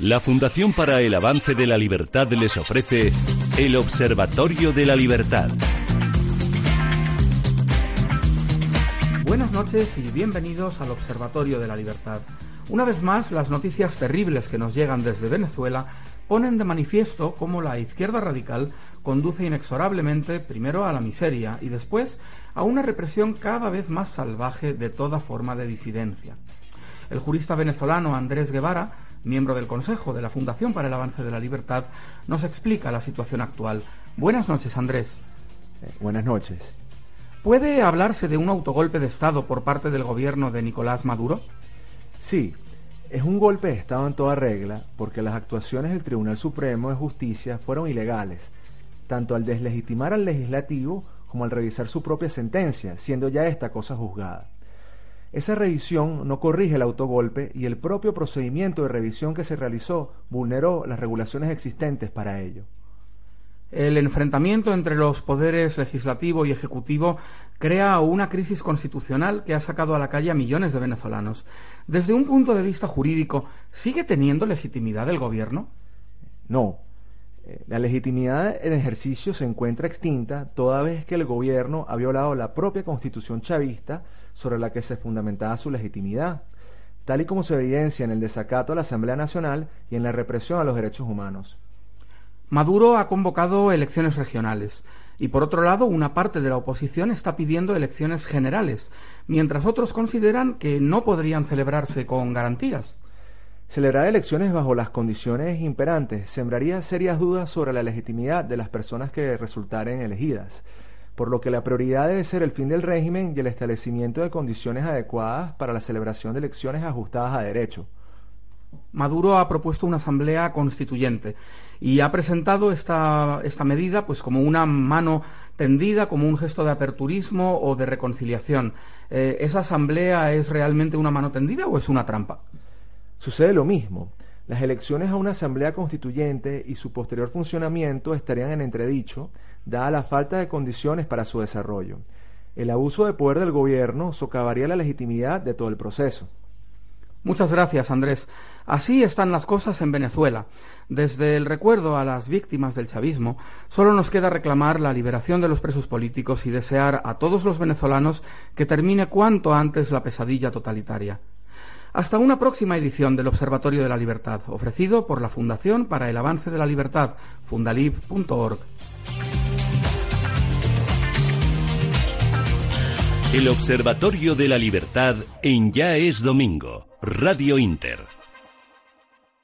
La Fundación para el Avance de la Libertad les ofrece el Observatorio de la Libertad. Buenas noches y bienvenidos al Observatorio de la Libertad. Una vez más, las noticias terribles que nos llegan desde Venezuela ponen de manifiesto cómo la izquierda radical conduce inexorablemente primero a la miseria y después a una represión cada vez más salvaje de toda forma de disidencia. El jurista venezolano Andrés Guevara miembro del Consejo de la Fundación para el Avance de la Libertad, nos explica la situación actual. Buenas noches, Andrés. Eh, buenas noches. ¿Puede hablarse de un autogolpe de Estado por parte del gobierno de Nicolás Maduro? Sí, es un golpe de Estado en toda regla porque las actuaciones del Tribunal Supremo de Justicia fueron ilegales, tanto al deslegitimar al legislativo como al revisar su propia sentencia, siendo ya esta cosa juzgada. Esa revisión no corrige el autogolpe y el propio procedimiento de revisión que se realizó vulneró las regulaciones existentes para ello. El enfrentamiento entre los poderes legislativo y ejecutivo crea una crisis constitucional que ha sacado a la calle a millones de venezolanos. Desde un punto de vista jurídico, ¿sigue teniendo legitimidad el gobierno? No. Eh, la legitimidad en ejercicio se encuentra extinta toda vez que el gobierno ha violado la propia constitución chavista sobre la que se fundamentaba su legitimidad, tal y como se evidencia en el desacato a la Asamblea Nacional y en la represión a los derechos humanos. Maduro ha convocado elecciones regionales y por otro lado una parte de la oposición está pidiendo elecciones generales, mientras otros consideran que no podrían celebrarse con garantías. Celebrar elecciones bajo las condiciones imperantes sembraría serias dudas sobre la legitimidad de las personas que resultaren elegidas por lo que la prioridad debe ser el fin del régimen y el establecimiento de condiciones adecuadas para la celebración de elecciones ajustadas a derecho. Maduro ha propuesto una asamblea constituyente y ha presentado esta, esta medida pues como una mano tendida, como un gesto de aperturismo o de reconciliación. Eh, ¿Esa asamblea es realmente una mano tendida o es una trampa? Sucede lo mismo. Las elecciones a una asamblea constituyente y su posterior funcionamiento estarían en entredicho dada la falta de condiciones para su desarrollo. El abuso de poder del gobierno socavaría la legitimidad de todo el proceso. Muchas gracias, Andrés. Así están las cosas en Venezuela. Desde el recuerdo a las víctimas del chavismo, solo nos queda reclamar la liberación de los presos políticos y desear a todos los venezolanos que termine cuanto antes la pesadilla totalitaria. Hasta una próxima edición del Observatorio de la Libertad, ofrecido por la Fundación para el Avance de la Libertad, fundalib.org. El Observatorio de la Libertad en Ya es Domingo, Radio Inter.